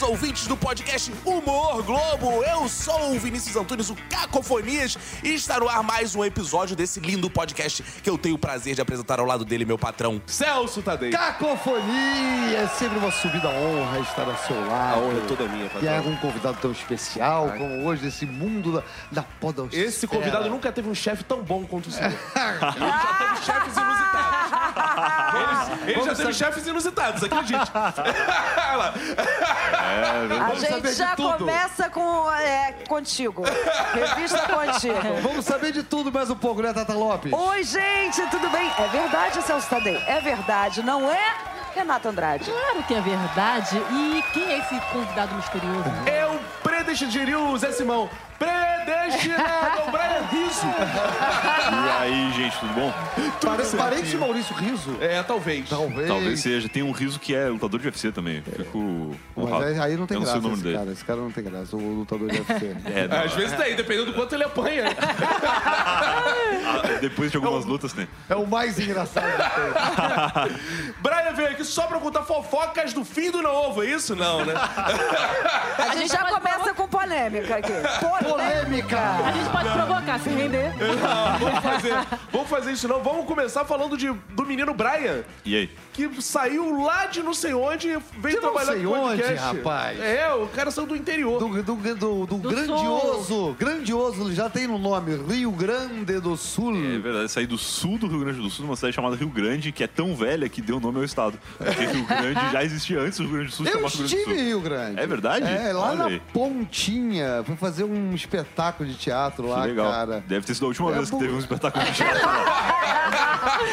queridos ouvintes do podcast Humor Globo. Eu sou o Vinícius Antunes, o Cacofonias, e está no ar mais um episódio desse lindo podcast que eu tenho o prazer de apresentar ao lado dele, meu patrão Celso Tadei. Cacofonia! É sempre uma subida honra estar ao seu lado. A honra é toda minha, E patrão. é um convidado tão especial como hoje, esse mundo da, da podosfera. Esse convidado nunca teve um chefe tão bom quanto o senhor. Ele já teve chefes inusitados. Ele, ele já teve chefes inusitados, acredite. Olha lá. A gente já começa com é, contigo. Revista contigo. Vamos saber de tudo mais um pouco, né, Tata Lopes? Oi, gente, tudo bem? É verdade, Celso Tadei? É verdade, não é? Renato Andrade. Claro que é verdade. E quem é esse convidado misterioso? É o predestinado, Zé Simão. Predestinado, o Brian Rizzo. E aí, gente, tudo bom? Pare, parente de Maurício Riso? É, talvez. Talvez. Talvez seja. Tem um riso que é lutador de UFC também. Fico honrado. Mas aí, aí não tem Eu não sei graça o nome esse dele. cara. Esse cara não tem graça, o lutador de UFC. É, não, Às vezes tem, dependendo do quanto ele apanha. ah, depois de algumas lutas tem. É o mais engraçado que tem. Brian veio aqui só pra contar fofocas do fim do novo, é isso? Não, né? A gente já começa com polêmica aqui. Polêmica! A gente pode provocar, se render. Não, vamos fazer, vamos fazer isso não. Vamos começar falando de, do menino Brian, E aí? que saiu lá de não sei onde e veio De não trabalhar sei com onde, podcast. rapaz? É, o cara saiu do interior. Do, do, do, do grandioso, grandioso, já tem no nome, Rio Grande do Sul. É verdade, saí do sul do Rio Grande do Sul, numa cidade chamada Rio Grande, que é tão velha que deu nome ao estado. Porque Rio Grande já existia antes do Rio Grande do Sul Eu estive em Sul. Rio Grande. É verdade? É, lá Olha na aí. Pontinha. Fui fazer um espetáculo de teatro Que lá, legal. cara. Deve ter sido a última É vez que bu- teve um espetáculo de teatro lá.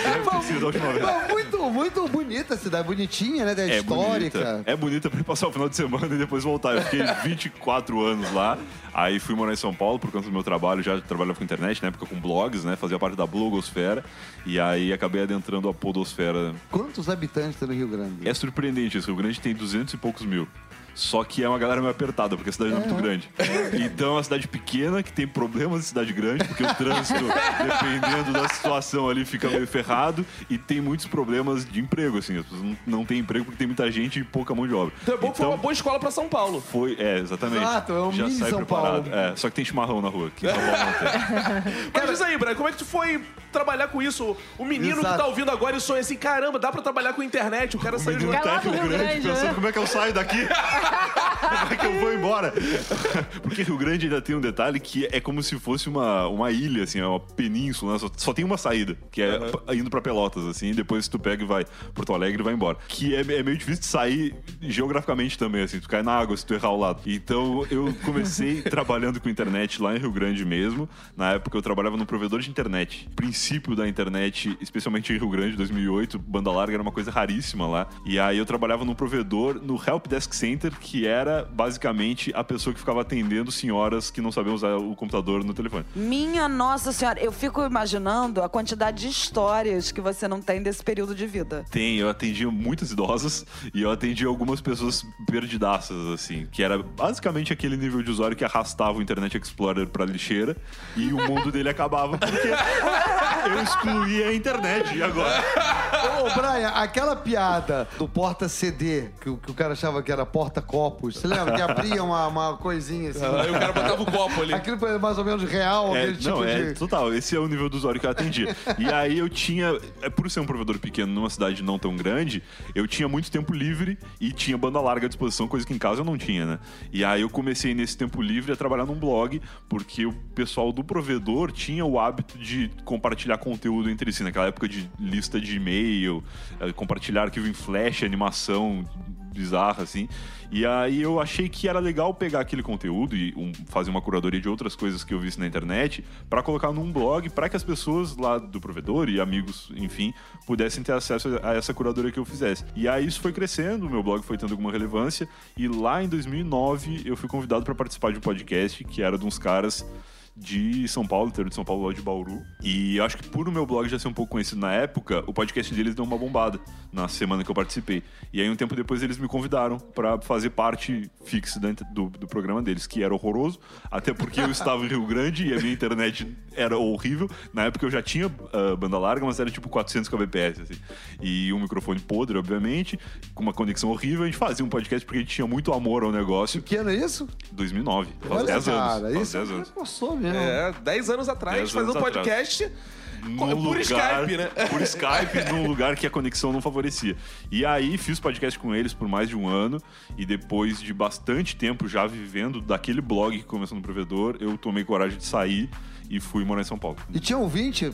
Deve ter sido a última vez. Muito, muito bonita a cidade, bonitinha, né? É É histórica. bonita. É bonita pra passar o final de semana e depois voltar. Eu fiquei 24 anos lá. Aí fui morar em São Paulo por conta do meu trabalho. Já trabalhava com internet, na época com blogs, né? Fazia parte da blogosfera. E aí acabei adentrando a podosfera. Quantos habitantes tem no Rio Grande? É surpreendente, esse Rio Grande tem 200 e poucos mil. Só que é uma galera meio apertada, porque a cidade não é muito grande. Então é uma cidade pequena que tem problemas de cidade grande, porque o trânsito, dependendo da situação ali, fica meio ferrado. E tem muitos problemas de emprego, assim. As pessoas não, têm emprego porque tem muita gente e pouca mão de obra. Então é bom que foi uma boa escola pra São Paulo. Foi, é, exatamente. Exato, é um Já mini sai São preparado. Paulo. É, só que tem chimarrão na rua, que em São Paulo não tem. Mas diz aí, Brian, como é que tu foi trabalhar com isso? O menino Exato. que tá ouvindo agora e sonha assim, caramba, dá pra trabalhar com internet, o cara saiu de lá. Tá lá no Rio Grande, né? como é que eu saio daqui? como é que eu vou embora? Porque Rio Grande ainda tem um detalhe que é como se fosse uma, uma ilha, assim, é uma península, né? só, só tem uma saída, que é p- indo pra Pelotas, assim, e depois tu pega e vai Porto Alegre e vai embora. Que é, é meio difícil de sair geograficamente também, assim, tu cai na água se tu errar o lado. Então eu comecei trabalhando com internet lá em Rio Grande mesmo. Na época eu trabalhava num provedor de internet. O princípio da internet, especialmente em Rio Grande, 2008, banda larga era uma coisa raríssima lá. E aí eu trabalhava num provedor no Help Desk Center, que era basicamente a pessoa que ficava atendendo senhoras que não sabiam usar o computador no telefone. Minha Nossa Senhora, eu fico imaginando a quantidade de histórias que você não tem desse período de vida. Tem, eu atendia muitas idosas e eu atendia algumas pessoas perdidaças, assim, que era basicamente aquele nível de usuário que arrastava o Internet Explorer pra lixeira e o mundo dele acabava porque eu excluía a internet. E agora? Ô, Brian, aquela piada do porta-CD, que, o- que o cara achava que era porta-copos, você lembra? Que abria uma, uma coisinha assim. Aí o cara botava o copo ali. Aquilo foi mais ou menos real, É, aquele tipo não, é de... total. Esse é o nível do usuário que eu atendia. E aí eu tinha, é por ser um provedor pequeno numa cidade não tão grande, eu tinha muito tempo livre e tinha banda larga à disposição, coisa que em casa eu não tinha, né? E aí eu comecei nesse tempo livre a trabalhar num blog, porque o pessoal do provedor tinha o hábito de compartilhar conteúdo entre si, naquela época de lista de e-mail, eh, compartilhar arquivo em flash, animação bizarra, assim. E aí eu achei que era legal pegar aquele conteúdo e um- fazer uma curadoria de outras coisas que eu visse na internet para colocar num blog para que as pessoas lá do provedor e amigos, enfim, pudessem ter acesso a essa curadoria que eu fizesse. E aí isso foi crescendo, meu blog foi tendo alguma relevância e lá em 2009 eu fui convidado para participar de um podcast que era de uns caras de São Paulo, interior de São Paulo, lá de Bauru. E acho que por o meu blog já ser um pouco conhecido na época, o podcast deles deu uma bombada na semana que eu participei. E aí, um tempo depois, eles me convidaram pra fazer parte fixa do, do programa deles, que era horroroso, até porque eu estava em Rio Grande e a minha internet era horrível. Na época eu já tinha ah, banda larga, mas era tipo 400 kbps, assim. E um microfone podre, obviamente, com uma conexão horrível. A gente fazia um podcast porque a gente tinha muito amor ao negócio. Que ano é isso? 2009. Faz Olha, 10 cara, anos. Faz isso 10 anos. Passou mesmo. É, 10 anos atrás, 10 fazendo anos um atrás. podcast num por lugar, Skype, né? Por Skype, num lugar que a conexão não favorecia. E aí fiz podcast com eles por mais de um ano e depois de bastante tempo já vivendo daquele blog que começou no provedor, eu tomei coragem de sair e fui morar em São Paulo. E tinha ouvinte?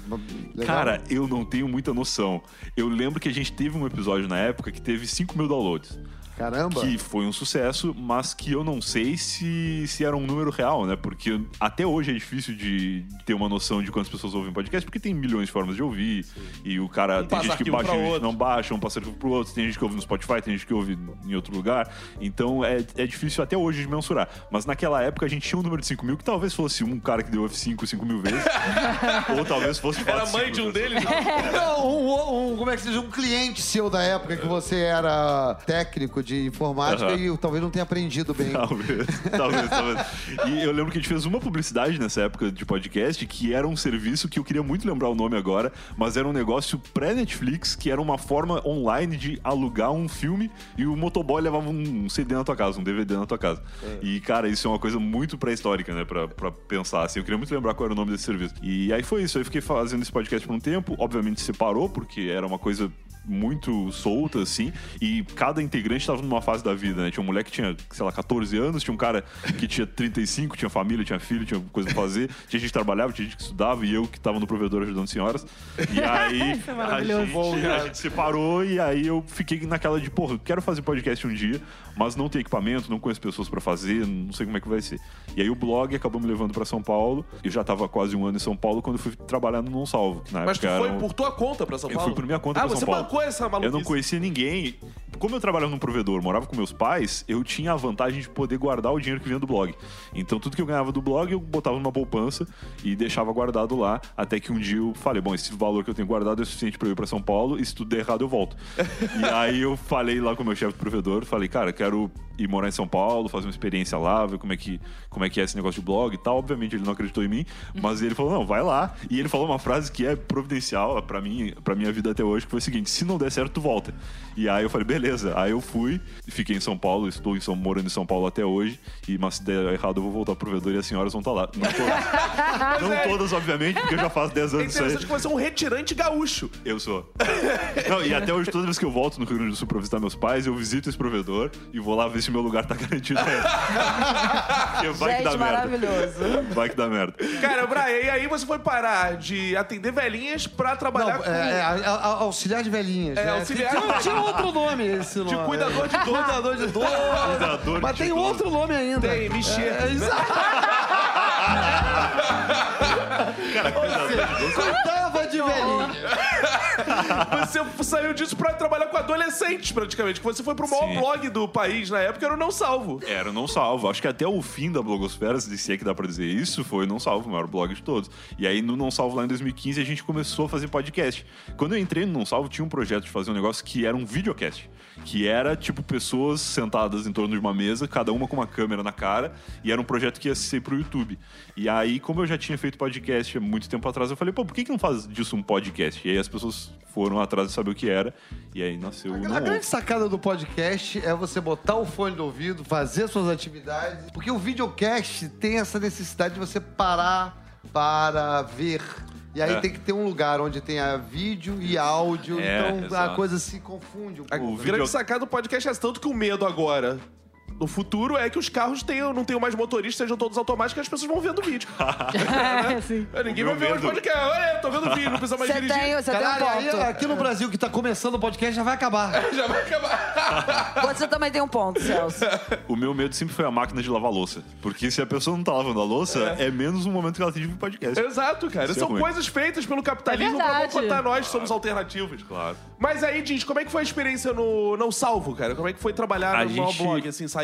Legal. Cara, eu não tenho muita noção. Eu lembro que a gente teve um episódio na época que teve 5 mil downloads. Caramba. Que foi um sucesso, mas que eu não sei se, se era um número real, né? Porque até hoje é difícil de ter uma noção de quantas pessoas ouvem podcast, porque tem milhões de formas de ouvir. E o cara. Um tem gente que baixa, gente não baixa, um passa arquivo pro outro, tem gente que ouve no Spotify, tem gente que ouve em outro lugar. Então é, é difícil até hoje de mensurar. Mas naquela época a gente tinha um número de 5 mil que talvez fosse um cara que deu F5 5 mil vezes. ou talvez fosse Era mãe de um pessoas. deles. né? Não, um, um- como é que seja, um cliente seu da época que você era técnico de informática Aham. e talvez não tenha aprendido bem. Talvez, talvez, talvez. E eu lembro que a gente fez uma publicidade nessa época de podcast que era um serviço que eu queria muito lembrar o nome agora, mas era um negócio pré-Netflix, que era uma forma online de alugar um filme e o motoboy levava um CD na tua casa, um DVD na tua casa. E, cara, isso é uma coisa muito pré-histórica, né, pra, pra pensar assim. Eu queria muito lembrar qual era o nome desse serviço. E aí foi isso, eu fiquei fazendo esse podcast por um tempo, obviamente separou, porque era uma coisa muito solta, assim, e cada integrante estava numa fase da vida, né? Tinha um moleque que tinha, sei lá, 14 anos, tinha um cara que tinha 35, tinha família, tinha filho, tinha coisa pra fazer, tinha gente que trabalhava, tinha gente que estudava, e eu que tava no provedor ajudando senhoras. E aí é a, gente, a gente separou e aí eu fiquei naquela de, porra, eu quero fazer podcast um dia, mas não tenho equipamento, não conheço pessoas pra fazer, não sei como é que vai ser. E aí o blog acabou me levando pra São Paulo, eu já tava quase um ano em São Paulo quando eu fui trabalhar no Não Salvo. Que na Mas tu foi era um- por tua conta pra São eu Paulo? fui por minha conta ah, pra São Paulo. Bancou essa maluquice? Eu não conhecia ninguém. Como eu trabalhava num provedor, morava com meus pais, eu tinha a vantagem de poder guardar o dinheiro que vinha do blog. Então tudo que eu ganhava do blog, eu botava numa poupança e deixava guardado lá, até que um dia eu falei, bom, esse valor que eu tenho guardado é suficiente pra eu ir pra São Paulo, e se tudo der errado eu volto. e aí eu falei lá com o meu chefe do provedor, falei, cara, quero ir morar em São Paulo, fazer uma experiência lá, ver como é que, como é, que é esse negócio de blog e tal. Obviamente ele não acreditou em mim, mas ele falou, não, vai lá. E ele falou uma frase que é providencial pra mim, pra minha vida até hoje, que foi o seguinte, se não der certo, tu volta. E aí eu falei, beleza. Aí eu fui, fiquei em São Paulo, estou em São, morando em São Paulo até hoje, e mas se der errado eu vou voltar pro provedor e as senhoras vão estar lá. Não todas, não é- todas obviamente, porque eu já faço 10 É anos disso aí. interessante que você é um retirante gaúcho. Eu sou. Não, e até hoje, toda vez que eu volto no Rio Grande do Sul pra visitar meus pais, eu visito esse provedor e vou lá ver se meu lugar tá garantido. Porque vai que dá Gente, merda. maravilhoso. Vai que dá merda. Cara, Brian, e aí você foi parar de atender velhinhas pra Não, trabalhar com... é, é, a- a- auxiliar de velhinhas. É, né? auxiliar Tinha, de- tinha outro nome esse nome. De cuidador de dor. Cuidador de dor. Cuidador Mas de tem dor. outro nome ainda. Tem, mexer. É, exato. Cara, cuidador de velhinha. Você saiu disso pra trabalhar com adolescentes, praticamente. Que você foi pro maior Sim. blog do país na época, era o Não Salvo. Era o Não Salvo. Acho que até o fim da blogosfera, se é que dá pra dizer isso, foi o Não Salvo, o maior blog de todos. E aí no Não Salvo, lá em 2015, a gente começou a fazer podcast. Quando eu entrei no Não Salvo, tinha um projeto de fazer um negócio que era um videocast. Que era, tipo, pessoas sentadas em torno de uma mesa, cada uma com uma câmera na cara, e era um projeto que ia ser pro YouTube. E aí, como eu já tinha feito podcast há muito tempo atrás, eu falei, pô, por que, que não faz disso um podcast? E aí as pessoas foram atrás de saber o que era, e aí nasceu o Não A grande sacada do podcast é você botar o fone do ouvido, fazer suas atividades, porque o videocast tem essa necessidade de você parar para ver. E aí É. tem que ter um lugar onde tenha vídeo e áudio, É, então a exato. coisa se confunde um A pouco. O grande sacada do podcast é tanto que o medo agora. No futuro é que os carros tenham, não tenham mais motoristas, sejam todos automáticos e as pessoas vão vendo vídeo. É, sim. Ninguém vai ver mais medo- podcast. Olha, tô vendo vídeo, não precisa mais Você dirigir. tem, você tem Caralho, um aí, ponto. aqui no Brasil que tá começando o podcast já vai acabar. Já vai acabar. Você também tem um ponto, Celso. O meu medo sempre foi a máquina de lavar louça. Porque se a pessoa não tá lavando a louça, é, menos um momento que ela tem de vir podcast. Exato, cara. Isso é São ruim. coisas feitas pelo capitalismo É pra boicotar nós, que somos alternativos. Claro. Mas aí, diz, como é que foi a experiência no Não Salvo, cara? Como é que foi trabalhar A no gente- blog, assim, sair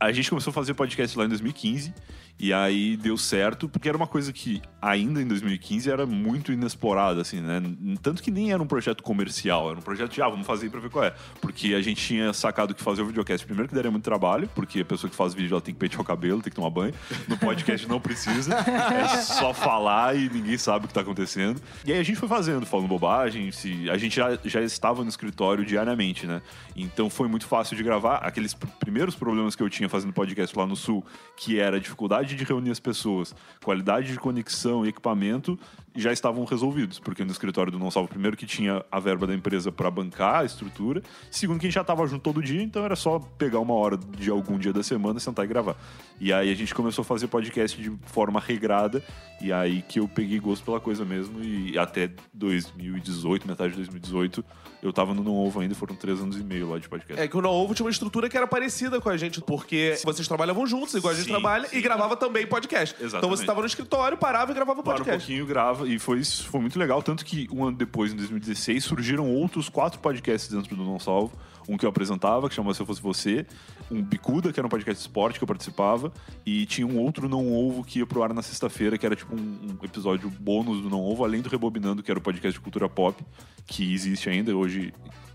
a gente começou a fazer podcast lá em 2015. E aí deu certo, porque era uma coisa que ainda em 2015 era muito inexplorada, assim, né? Tanto que nem era um projeto comercial, era um projeto de, ah, vamos fazer aí pra ver qual é. Porque a gente tinha sacado que fazer o videocast, primeiro que daria muito trabalho, porque a pessoa que faz vídeo ela tem que pentear o cabelo, tem que tomar banho. No podcast não precisa, é só falar e ninguém sabe o que tá acontecendo. E aí a gente foi fazendo, falando bobagem, se, a gente já, já estava no escritório diariamente, né? Então foi muito fácil de gravar. Aqueles pr- primeiros problemas que eu tinha fazendo podcast lá no Sul, que era a dificuldade de reunir as pessoas, qualidade de conexão e equipamento, já estavam resolvidos. Porque no escritório do Não Salvo, primeiro que tinha a verba da empresa para bancar a estrutura, segundo que a gente já estava junto todo dia, então era só pegar uma hora de algum dia da semana, sentar e gravar. E aí a gente começou a fazer podcast de forma regrada, e aí que eu peguei gosto pela coisa mesmo, e até 2018, metade de 2018, eu tava no Não Ovo ainda, foram três anos e meio lá de podcast. É que o Não Ovo tinha uma estrutura que era parecida com a gente, porque vocês trabalhavam juntos, igual a gente Sim, trabalha, sim. e gravava também podcast. Então Exatamente. você tava no escritório, parava e gravava Para um podcast. pouquinho, grava, e foi, foi muito legal. Tanto que um ano depois, em 2016, surgiram outros quatro podcasts dentro do Não Salvo. Um que eu apresentava, que chama Se Eu Fosse Você. Um Bicuda, que era um podcast de esporte que eu participava. E tinha um outro Não Ovo que ia pro ar na sexta-feira, que era tipo um, um episódio bônus do Não Ovo, além do Rebobinando, que era o podcast de cultura pop, que existe ainda. Hoje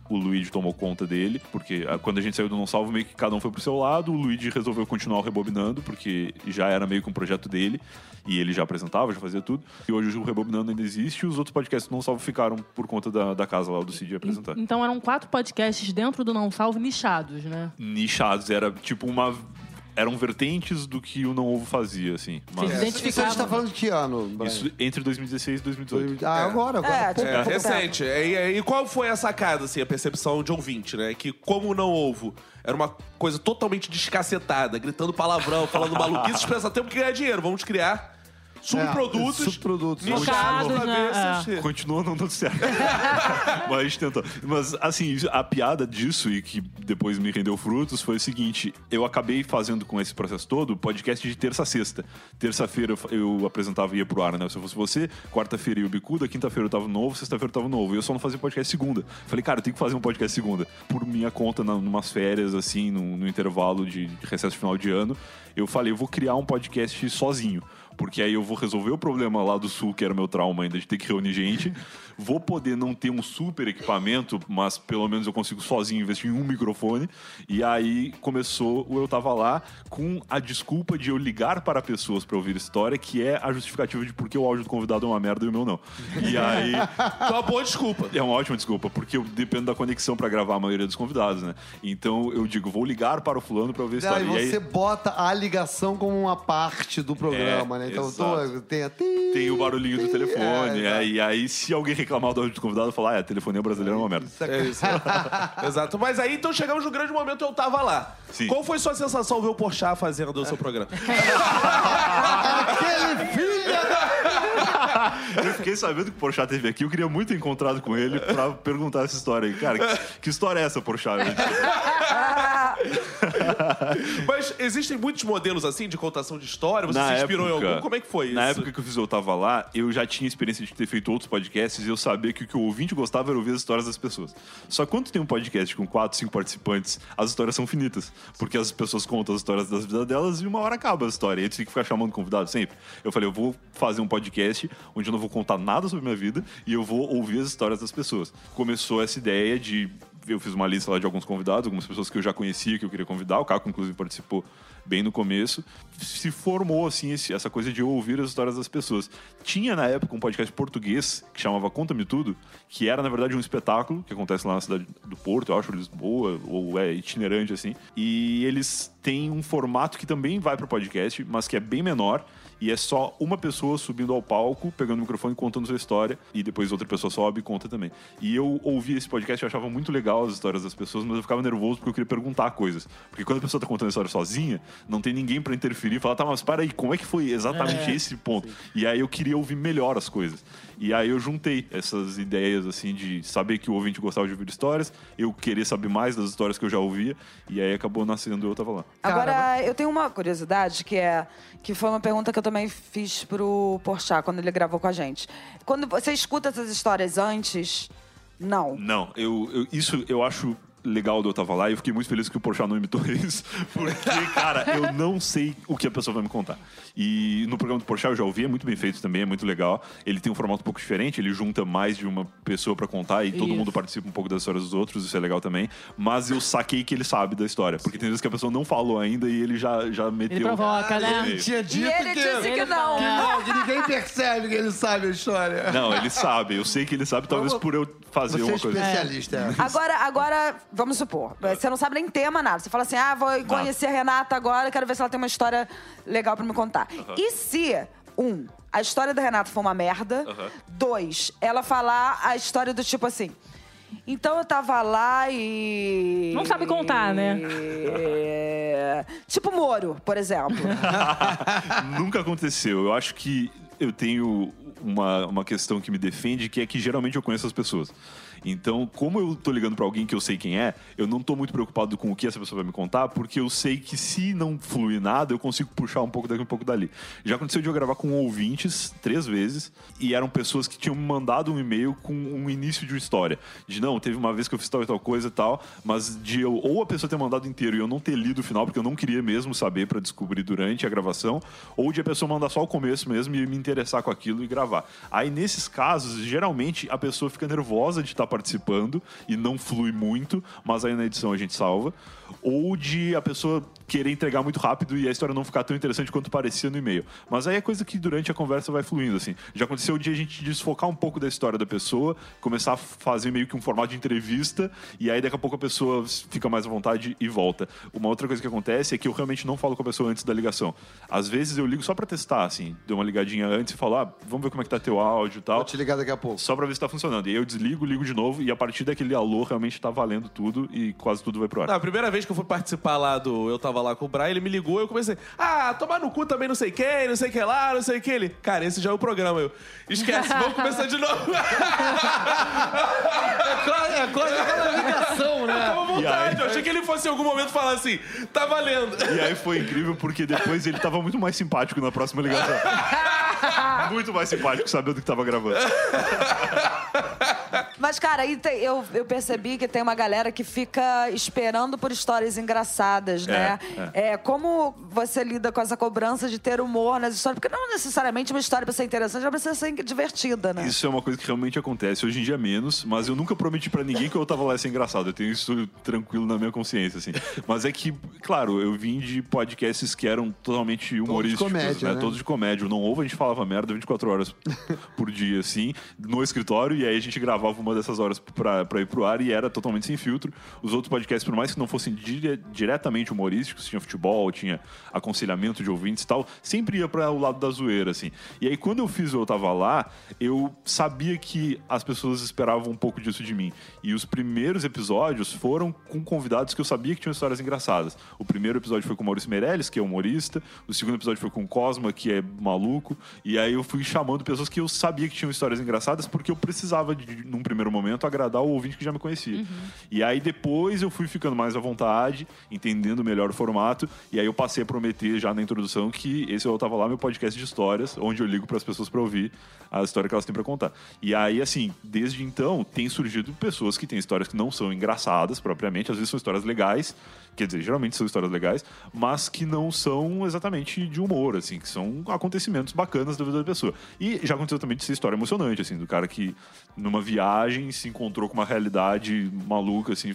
o Luigi tomou conta dele, porque ah, quando a gente saiu do Não Salvo, meio que cada um foi pro seu lado. O Luigi resolveu continuar Rebobinando, porque já era meio que um projeto dele. E ele já apresentava, já fazia tudo. E hoje o Rebobinando ainda existe. E os outros podcasts do Não Salvo ficaram por conta da, da casa lá do Cid apresentar. Então eram quatro podcasts dentro do Não Salvo nichados, né? Nichados, era tipo uma... Eram vertentes do que o Não Ovo fazia, assim. Mas Sim, Isso, isso a gente tá falando de que ano, Brian? isso entre 2016 e 2018. Ah, agora, agora. É, tipo, É, pouco recente. E, e qual foi a sacada, assim, a percepção de ouvinte, né? Que como não ovo era uma coisa totalmente descacetada, gritando palavrão, falando maluquice, pensa, temos que ganhar dinheiro, vamos criar subprodutos, É, subprodutos. nichados pra Focados, ver né? se... Continua não dando certo. Mas a gente tentou. Mas, assim, a piada disso e que depois me rendeu frutos foi o seguinte: eu acabei fazendo com esse processo todo podcast de terça a sexta. Terça-feira eu, apresentava e ia pro ar, né? Se eu fosse você, quarta-feira ia o Bicuda, quinta-feira eu tava novo, sexta-feira eu tava novo. E eu só não fazia podcast segunda. Falei, cara, eu tenho que fazer um podcast segunda. Por minha conta, na, numas férias, assim, no, no intervalo de, de recesso de final de ano, eu falei, eu vou criar um podcast sozinho. Porque aí eu vou resolver o problema lá do sul, que era meu trauma ainda de ter que reunir gente. Vou poder não ter um super equipamento, mas pelo menos eu consigo sozinho investir em um microfone. E aí começou o Eu Tava Lá com a desculpa de eu ligar para pessoas para ouvir história, que é a justificativa de por que o áudio do convidado é uma merda e o meu não. E aí Então, uma boa desculpa. é uma ótima desculpa, porque eu dependo da conexão para gravar a maioria dos convidados, né? Então eu digo, vou ligar para o fulano para ouvir a história. aí você bota a ligação como uma parte do programa, É, né? Então exato. tô, tem a... tem o barulhinho do telefone. É, é, e aí, se alguém reclamar do áudio do convidado, falar, ah, a telefonia brasileira é uma merda. Isso É isso. Exato. Mas aí, então, chegamos no grande momento, eu tava lá. Sim. Qual foi sua sensação ver o Porchat fazendo o seu programa? Aquele filho. Eu fiquei sabendo que o Porchat teve aqui, eu queria muito ter encontrado com ele pra perguntar essa história aí. Cara, que, que história é essa, Porchat? Mas existem muitos modelos assim de contação de história? Você Na se inspirou em época- algum? Como é que foi Na isso? época que eu fiz Eu Tava Lá, eu já tinha experiência de ter feito outros podcasts e eu sabia que o que o ouvinte gostava era ouvir as histórias das pessoas. Só que quando tem um podcast com quatro, cinco participantes, as histórias são finitas. Porque as pessoas contam as histórias das vidas delas e uma hora acaba a história. E aí tu tem que ficar chamando convidado sempre. Eu falei, eu vou fazer um podcast onde eu não vou contar nada sobre minha vida e eu vou ouvir as histórias das pessoas. Começou essa ideia de eu fiz uma lista lá de alguns convidados, algumas pessoas que eu já conhecia, que eu queria convidar. O Caco, inclusive, participou bem no começo. Se formou, assim, esse- essa coisa de eu ouvir as histórias das pessoas. Tinha, na época, um podcast português que chamava Conta-me Tudo, que era, na verdade, um espetáculo que acontece lá na cidade do Porto, eu acho, Lisboa, ou é itinerante, assim. E eles têm um formato que também vai pro podcast, mas que é bem menor. E é só uma pessoa subindo ao palco, pegando o microfone e contando sua história. E depois outra pessoa sobe e conta também. E eu ouvi esse podcast e eu achava muito legal as histórias das pessoas, mas eu ficava nervoso porque eu queria perguntar coisas. Porque quando a pessoa tá contando a história sozinha, não tem ninguém pra interferir e falar, tá, mas para aí, como é que foi exatamente esse ponto? E aí eu queria ouvir melhor as coisas. E aí eu juntei essas ideias, assim, de saber que o ouvinte gostava de ouvir histórias, eu querer saber mais das histórias que eu já ouvia, e aí acabou nascendo Eu Tava Lá. Agora, eu tenho uma curiosidade que é que foi uma pergunta que eu também fiz pro Porchat quando ele gravou com a gente. Quando você escuta essas histórias antes, não. Não, eu, eu- isso eu acho legal do Eu Tava Lá e eu fiquei muito feliz que o Porchat não imitou isso, porque, cara, eu não sei o que a pessoa vai me contar. E no programa do Porchat eu já ouvi, é muito bem feito também, é muito legal. Ele tem um formato um pouco diferente, ele junta mais de uma pessoa pra contar e todo Isso. mundo participa um pouco das histórias dos outros, isso é legal também. Mas eu saquei que ele sabe da história, porque tem vezes que a pessoa não falou ainda e ele já, já meteu... Ele provoca, né? Ele tinha E dito ele que... disse que Ele não. que não, que ninguém percebe que ele sabe a história. Não, ele sabe, eu sei que ele sabe, talvez Vamos- por eu fazer Você é uma coisa. especialista. é. Agora, agora, vamos supor, você não sabe nem tema, nada. Você fala assim, ah, vou conhecer a Renata agora, quero ver se ela tem uma história legal pra me contar. E se, um, a história da Renata for uma merda, Aham. dois, ela falar a história do tipo assim... Então eu tava lá e. Não sabe contar, né? Tipo Moro, por exemplo. Nunca aconteceu. Eu acho que eu tenho uma, uma questão que me defende, que é que geralmente eu conheço as pessoas. Então, como eu tô ligando pra alguém que eu sei quem é, eu não tô muito preocupado com o que essa pessoa vai me contar, porque eu sei que se não fluir nada, eu consigo puxar um pouco daqui um pouco dali. Já aconteceu de eu gravar com ouvintes três vezes, e eram pessoas que tinham me mandado um e-mail com um início de uma história. De não, teve uma vez que eu fiz tal e tal coisa e tal, mas de eu, ou a pessoa ter mandado inteiro e eu não ter lido o final, porque eu não queria mesmo saber pra descobrir durante a gravação, ou de a pessoa mandar só o começo mesmo e me interessar com aquilo e gravar. Aí nesses casos, geralmente a pessoa fica nervosa de estar participando e não flui muito, mas aí na edição a gente salva, ou de a pessoa querer entregar muito rápido e a história não ficar tão interessante quanto parecia no e-mail. Mas aí é coisa que durante a conversa vai fluindo, assim. Já aconteceu de a gente desfocar um pouco da história da pessoa, começar a fazer meio que um formato de entrevista, e aí daqui a pouco a pessoa fica mais à vontade e volta. Uma outra coisa que acontece é que eu realmente não falo com a pessoa antes da ligação. Às vezes eu ligo só pra testar, assim, dou uma ligadinha antes e falo, ah, vamos ver como é que tá teu áudio e tal. Vou te ligar daqui a pouco. Só pra ver se tá funcionando. E aí eu desligo, ligo de novo, e a partir daquele alô realmente tá valendo tudo e quase tudo vai pro ar. Não, a primeira vez que eu fui participar lá do Eu Tava Lá com o Brian, ele me ligou eu comecei, ah, tomar no cu também não sei quem, não sei que lá, não sei que. Ele, cara, esse já é o programa. Eu, esquece, vamos começar de novo. É quase aquela ligação, né? Tava à vontade. E aí? Eu achei que ele fosse em algum momento falar assim, tá valendo. E aí foi incrível porque depois ele tava muito mais simpático na próxima ligação. muito mais simpático sabendo que tava gravando. Mas, cara, aí tem- eu, eu percebi que tem uma galera que fica esperando por histórias engraçadas, né? É, como você lida com essa cobrança de ter humor nas histórias? Porque não necessariamente uma história pra ser interessante, ela precisa ser divertida, né? Isso é uma coisa que realmente acontece. Hoje em dia menos, mas eu nunca prometi pra ninguém que eu tava lá ser engraçado. Eu tenho isso tranquilo na minha consciência, assim. Mas é que, claro, eu vim de podcasts que eram totalmente humorísticos, comédia, né? né? Todos de comédia. Não Ovo a gente falava merda 24 horas por dia, assim, no escritório, e aí a gente gravava uma dessas horas pra, pra ir pro ar e era totalmente sem filtro. Os outros podcasts, por mais que não fossem dire- diretamente humorísticos, tinha futebol, tinha aconselhamento de ouvintes e tal, sempre ia para o lado da zoeira, assim. E aí, quando eu fiz Eu Tava Lá, eu sabia que as pessoas esperavam um pouco disso de mim. E os primeiros episódios foram com convidados que eu sabia que tinham histórias engraçadas. O primeiro episódio foi com o Maurício Meirelles, que é humorista. O segundo episódio foi com o Cosma, que é maluco. E aí eu fui chamando pessoas que eu sabia que tinham histórias engraçadas, porque eu precisava, de, num primeiro momento, agradar o ouvinte que já me conhecia. E aí depois eu fui ficando mais à vontade, entendendo melhor o formato. E aí eu passei a prometer já na introdução que esse eu tava lá, meu podcast de histórias, onde eu ligo para as pessoas para ouvir a história que elas têm para contar. E aí, assim, desde então, tem surgido pessoas que têm histórias que não são engraçadas propriamente, às vezes são histórias legais, quer dizer, geralmente são histórias legais, mas que não são exatamente de humor, assim, que são acontecimentos bacanas da vida da pessoa. E já aconteceu também de ser história emocionante, assim, do cara que numa viagem se encontrou com uma realidade maluca, assim,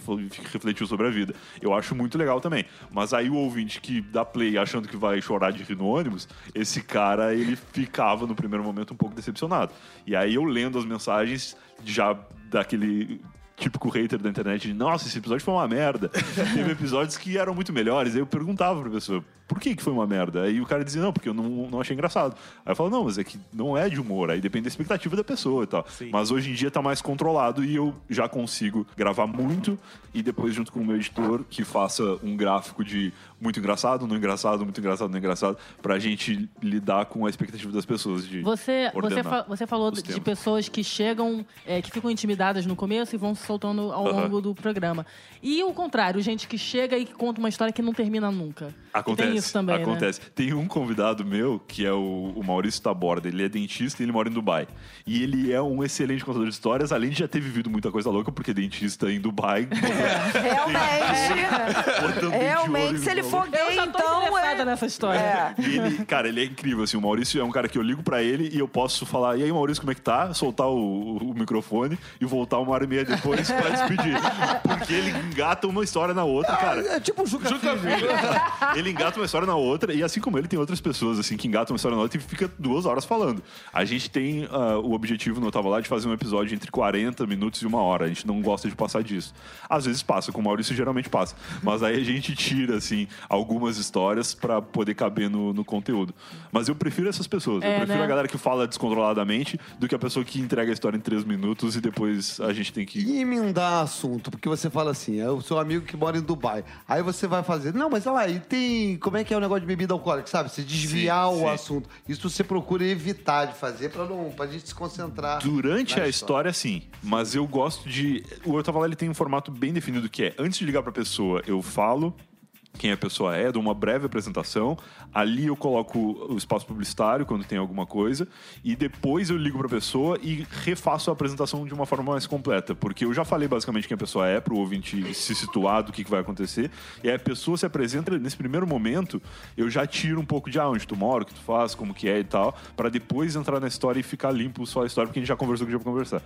refletiu sobre a vida. Eu acho muito legal também. Mas aí o ouvinte que dá play achando que vai chorar de rir no ônibus, esse cara, ele ficava no primeiro momento um pouco decepcionado. E aí eu lendo as mensagens já daquele típico hater da internet de nossa, esse episódio foi uma merda. Teve episódios que eram muito melhores. Aí eu perguntava pra pessoa, por que, que foi uma merda? Aí o cara dizia, não, porque eu não, não achei engraçado. Aí eu falo, não, mas é que não é de humor, aí depende da expectativa da pessoa e tal. Mas hoje em dia tá mais controlado e eu já consigo gravar muito e depois junto com o meu editor que faça um gráfico de muito engraçado, não engraçado, muito engraçado, não engraçado, pra gente lidar com a expectativa das pessoas de Você, você, fa- você falou os de pessoas que chegam, é, que ficam intimidadas no começo e vão se soltando ao longo do programa. E o contrário, gente que chega e que conta uma história que não termina nunca. Acontece. Isso também, né? Acontece. Tem um convidado meu, que é o, o Maurício Taborda. Ele é dentista e ele mora em Dubai. E ele é um excelente contador de histórias, além de já ter vivido muita coisa louca, porque dentista em Dubai. Realmente. ouro Realmente, em se ele for gay, então. É... nessa história. É. Ele, cara, ele é incrível, assim. O Maurício é um cara que eu ligo pra ele e eu posso falar, e aí, Maurício, como é que tá? Soltar o, o microfone e voltar uma hora e meia depois pra despedir. Porque ele engata uma história na outra, cara. É tipo o Juca, Juca Filho. Filho. Ele engata uma história na outra, e assim como ele, tem outras pessoas, assim, que engatam uma história na outra e fica duas horas falando. A gente tem ah, o objetivo no Tava Lá de fazer um episódio entre 40 minutos e uma hora. A gente não gosta de passar disso. Às vezes passa, com o Maurício geralmente passa. Mas aí a gente tira, assim, algumas histórias pra poder caber no, no conteúdo. Mas eu prefiro essas pessoas. eu É, prefiro né? a galera que fala descontroladamente do que a pessoa que entrega a história em três minutos e depois a gente tem que. E emendar assunto, porque você fala assim, é o seu amigo que mora em Dubai. Aí você vai fazer, não, mas olha lá, e tem. Como é que é o negócio de bebida alcoólica, sabe? Você desviar Sim, o sim. assunto. Isso você procura evitar de fazer pra, não, pra gente se concentrar. Durante a história, sim. Mas eu gosto de. O Eu Tava Lá ele tem um formato bem definido que é: antes de ligar pra pessoa, eu falo quem a pessoa é, dou uma breve apresentação. Ali eu coloco o espaço publicitário quando tem alguma coisa. E depois eu ligo pra pessoa e refaço a apresentação de uma forma mais completa. Porque eu já falei basicamente quem a pessoa é, pro ouvinte se situar do que, que vai acontecer. E a pessoa se apresenta, nesse primeiro momento, eu já tiro um pouco de ah, onde tu mora, o que tu faz, como que é e tal, pra depois entrar na história e ficar limpo só a história, porque a gente já conversou o que já conversar.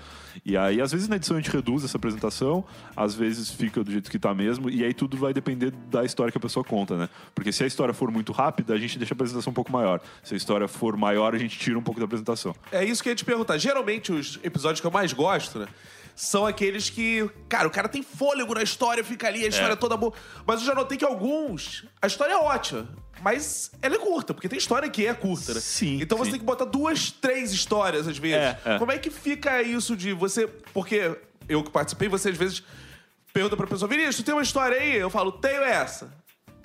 E aí, às vezes, na edição a gente reduz essa apresentação, às vezes fica do jeito que tá mesmo, e aí tudo vai depender da história que a pessoa conta, né? Porque se a história for muito rápida, a gente deixa a apresentação um pouco maior. Se a história for maior, a gente tira um pouco da apresentação. É isso que eu ia te perguntar. Geralmente, os episódios que eu mais gosto, né? São aqueles que, cara, o cara tem fôlego na história, fica ali, a história é toda boa. Mas eu já notei que alguns, a história é ótima. Mas ela é curta, porque tem história que é curta, né? Sim, Então você sim. tem que botar duas, três histórias às vezes. É, é. Como é que fica isso de você. Porque eu que participei, você às vezes pergunta pra pessoa: Vinícius, tu tem uma história aí? Eu falo: tenho essa.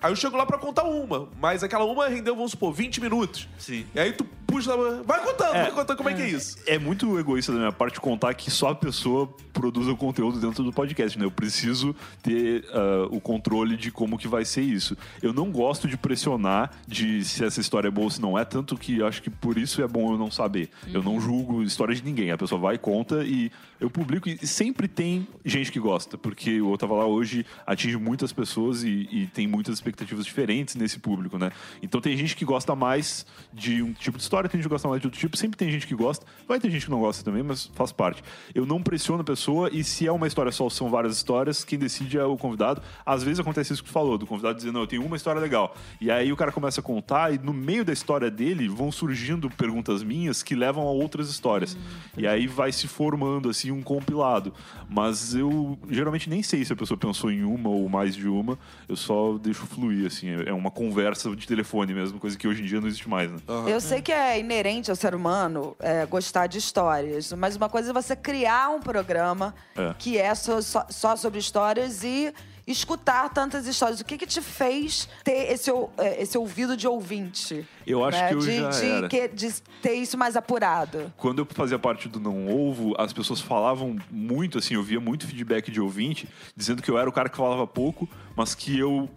Aí eu chego lá pra contar uma, mas aquela uma rendeu, vamos supor, 20 minutos. Sim. E aí tu puxa lá, vai contando, É. vai contando como é que é isso. É muito egoísta da minha parte contar que só a pessoa produz o conteúdo dentro do podcast, né? Eu preciso ter ah, o controle de como que vai ser isso. Eu não gosto de pressionar de se essa história é boa ou se não é, tanto que acho que por isso é bom eu não saber. Eu não julgo história de ninguém. A pessoa vai, conta e eu publico. E sempre tem gente que gosta, porque o Eu Tava Lá hoje atinge muitas pessoas e, e tem muitas expectativas diferentes nesse público, né? Então tem gente que gosta mais de um tipo de história, tem gente que gosta mais de outro tipo. Sempre tem gente que gosta. Vai ter gente que não gosta também, mas faz parte. Eu não pressiono a pessoa e se é uma história só, são várias histórias, quem decide é o convidado. Às vezes acontece isso que tu falou, do convidado dizendo, não, eu tenho uma história legal. E aí o cara começa a contar e no meio da história dele vão surgindo perguntas minhas que levam a outras histórias. E aí vai se formando, assim, um compilado. Mas eu geralmente nem sei se a pessoa pensou em uma ou mais de uma. Eu só deixo fluir, assim. É uma conversa de telefone mesmo, coisa que hoje em dia não existe mais, né? Eu sei que é inerente ao ser humano é, gostar de histórias, mas uma coisa é você criar um programa É. que é só, só- só sobre histórias e escutar tantas histórias. O que que te fez ter esse, é, esse ouvido de ouvinte? Eu acho né? que eu de, já de era. que- de ter isso mais apurado. quando eu fazia parte do Não Ovo, as pessoas falavam muito, assim, eu via muito feedback de ouvinte, dizendo que eu era o cara que falava pouco, mas que eu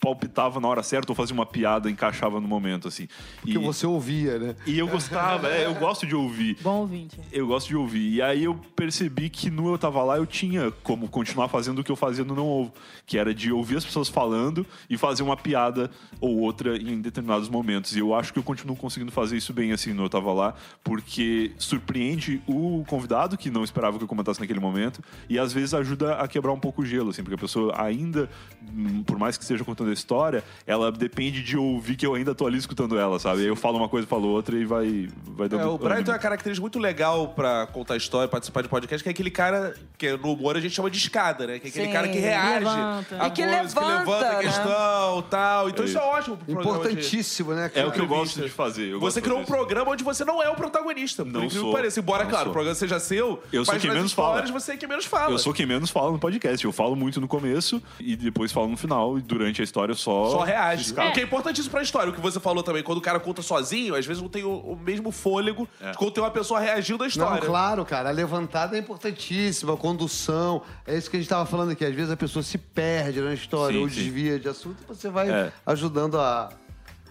palpitava na hora certa ou fazia uma piada, encaixava no momento, assim. E, Que você ouvia, né? e eu gostava, é, eu gosto de ouvir. Bom ouvinte. Eu gosto de ouvir. E aí eu percebi que no Eu Tava Lá eu tinha como continuar fazendo o que eu fazia no Não Ovo, que era de ouvir as pessoas falando e fazer uma piada ou outra em determinados momentos. E eu acho que eu continuo conseguindo fazer isso bem assim no Eu Tava Lá, porque surpreende o convidado, que não esperava que eu comentasse naquele momento, e às vezes ajuda a quebrar um pouco o gelo, assim, porque a pessoa ainda, hum, por mais que esteja contando a história, ela depende de ouvir que eu ainda tô ali escutando ela, sabe? Aí eu falo uma coisa, falo outra e vai, vai dando É, o Brian tem uma característica muito legal pra contar história, participar de podcast, que é aquele cara que no humor a gente chama de escada, né? Que é aquele Sim, cara que reage levanta. a E que coisa, que levanta, levanta a né? questão tal. Então É isso é ótimo pro de- Importantíssimo, né? É cara? o que eu gosto de fazer. eu Você criou um isso. programa onde você não é o protagonista. Por Não incrível sou. que pareça. Embora, Não claro, sou. o programa seja seu, Eu sou quem menos fala. você é quem menos fala. Eu sou quem menos fala no podcast. Eu falo muito no começo e depois falo no final. E durante a história eu só. Só reage. fiscal. O que é importantíssimo pra história. O que você falou também, quando o cara conta sozinho, às vezes não tem o, o mesmo fôlego É. de quando tem uma pessoa reagindo à Não, história. claro, cara. A levantada é importantíssima, a condução. É isso que a gente tava falando aqui. Às vezes a pessoa se perde na história Sim, ou sim. desvia de assunto e você vai É. ajudando a,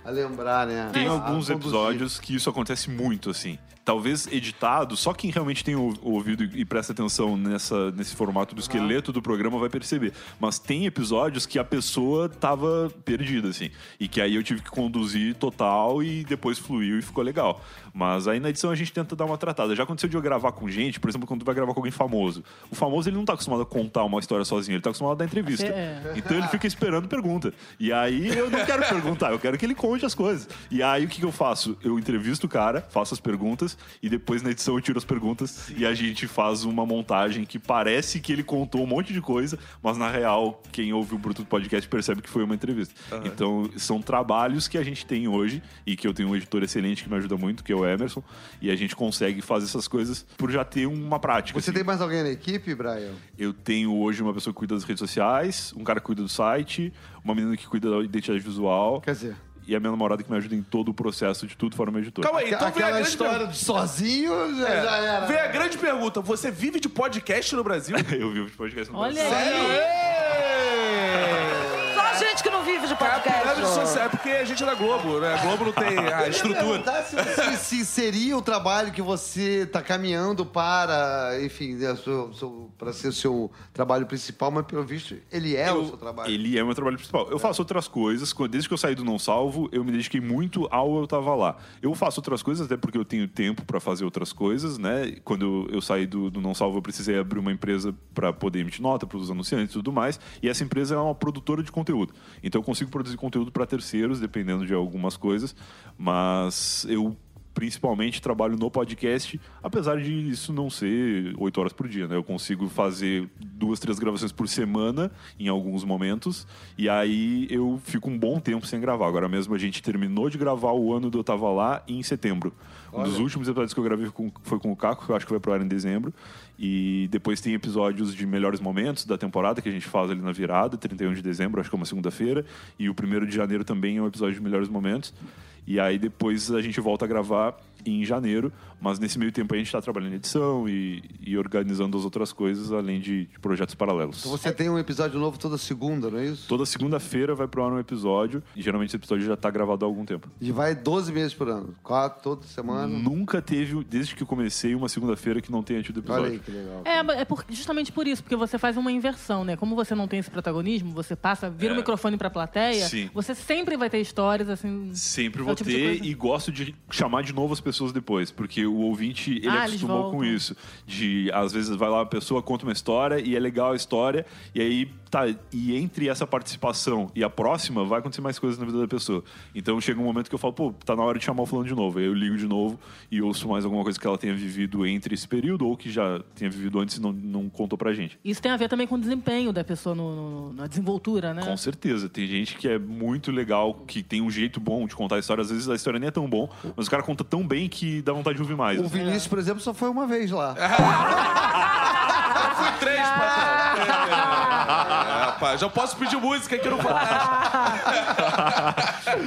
a lembrar, né? Tem A alguns conduzir. episódios que isso acontece muito, assim. Talvez editado, só quem realmente tem o o ouvido e e presta atenção nessa, nesse formato do esqueleto do programa vai perceber. Mas tem episódios que a pessoa tava perdida, assim. E que aí eu tive que conduzir total e depois fluiu e ficou legal. Mas aí na edição a gente tenta dar uma tratada. Já aconteceu de eu gravar com gente, por exemplo, quando tu vai gravar com alguém famoso. O famoso ele não tá acostumado a contar uma história sozinho, ele tá acostumado a dar entrevista. É. Então ele fica esperando pergunta. E aí eu não quero perguntar, eu quero que ele conte as coisas. E aí o que, que eu faço? Eu entrevisto o cara, faço as perguntas e depois na edição eu tiro as perguntas e a gente faz uma montagem que parece que ele contou um monte de coisa, mas na real, quem ouve o Bruto Podcast percebe que foi uma entrevista. Então são trabalhos que a gente tem hoje e que eu tenho um editor excelente que me ajuda muito, que é o Emerson, e a gente consegue fazer essas coisas por já ter uma prática. Você assim. tem mais alguém na equipe, Brian? Eu tenho hoje uma pessoa que cuida das redes sociais, um cara que cuida do site, uma menina que cuida da identidade visual Quer dizer, e a minha namorada que me ajuda em todo o processo de tudo fora meu editor. Calma aí, então vem a aquela grande história pergunta. de sozinho já, É, já era. Vem a grande pergunta: você vive de podcast no Brasil? Eu vivo de podcast no Olha Brasil. aí. Social, é porque a gente é da Globo, né? A Globo não tem a Eu ia estrutura. se, se- se seria o trabalho que você está caminhando para, enfim, né, para ser o seu trabalho principal, mas pelo visto ele é o seu trabalho. Ele é o meu trabalho principal. Eu faço outras coisas. Desde que eu saí do Não Salvo, eu me dediquei muito ao Eu Tava Lá. Eu faço outras coisas, até porque eu tenho tempo para fazer outras coisas, né? Quando eu saí do, do Não Salvo, eu precisei abrir uma empresa para poder emitir nota para os anunciantes e tudo mais. E essa empresa é uma produtora de conteúdo. Então eu consigo produzir conteúdo para terceiros, dependendo de algumas coisas. Mas eu principalmente trabalho no podcast, apesar de isso não ser oito horas por dia, né? Eu consigo fazer duas, três gravações por semana em alguns momentos, e aí eu fico um bom tempo sem gravar. Agora mesmo a gente terminou de gravar o ano do Eu Tava Lá em setembro. Um dos últimos episódios que eu gravei foi com o Caco, que eu acho que vai pro ar em dezembro. E depois tem episódios de melhores momentos da temporada que a gente faz ali na virada, 31 de dezembro, acho que é uma segunda-feira. E o primeiro de janeiro também é um episódio de melhores momentos. E aí depois a gente volta a gravar em janeiro, mas nesse meio tempo a gente está trabalhando em edição e, e organizando as outras coisas, além de, de projetos paralelos. Então você tem um episódio novo toda segunda, não é isso? Toda segunda-feira vai pro ar um episódio, e geralmente esse episódio já tá gravado há algum tempo. E vai 12 meses por ano. Quatro, toda semana. Nunca teve, desde que eu comecei, uma segunda-feira que não tenha tido episódio. Olha aí que legal. É, mas é por- justamente por isso, porque você faz uma inversão, né? Como você não tem esse protagonismo, você passa, vira o microfone pra plateia, É. Sim. você sempre vai ter histórias assim. Sempre É vou tipo ter e gosto de chamar de novo as pessoas depois, porque o ouvinte ele Ah, acostumou com isso. De às vezes vai lá a pessoa conta uma história e é legal a história e aí tá e entre essa participação e a próxima vai acontecer mais coisas na vida da pessoa. Então chega um momento que eu falo, pô, tá na hora de chamar o fulano de novo. Aí eu ligo de novo e ouço mais alguma coisa que ela tenha vivido entre esse período ou que já tenha vivido antes e não, não contou pra gente. Isso tem a ver também com o desempenho da pessoa no, no- na desenvoltura, né? Com certeza. Tem gente que é muito legal, que tem um jeito bom de contar a história. Às vezes a história nem é tão bom, mas o cara conta tão bem que dá vontade de ouvir mais. O Vinícius, por exemplo, só foi uma vez lá. Eu fui três, patrão. É, rapaz, já posso pedir música aqui no Fantástico.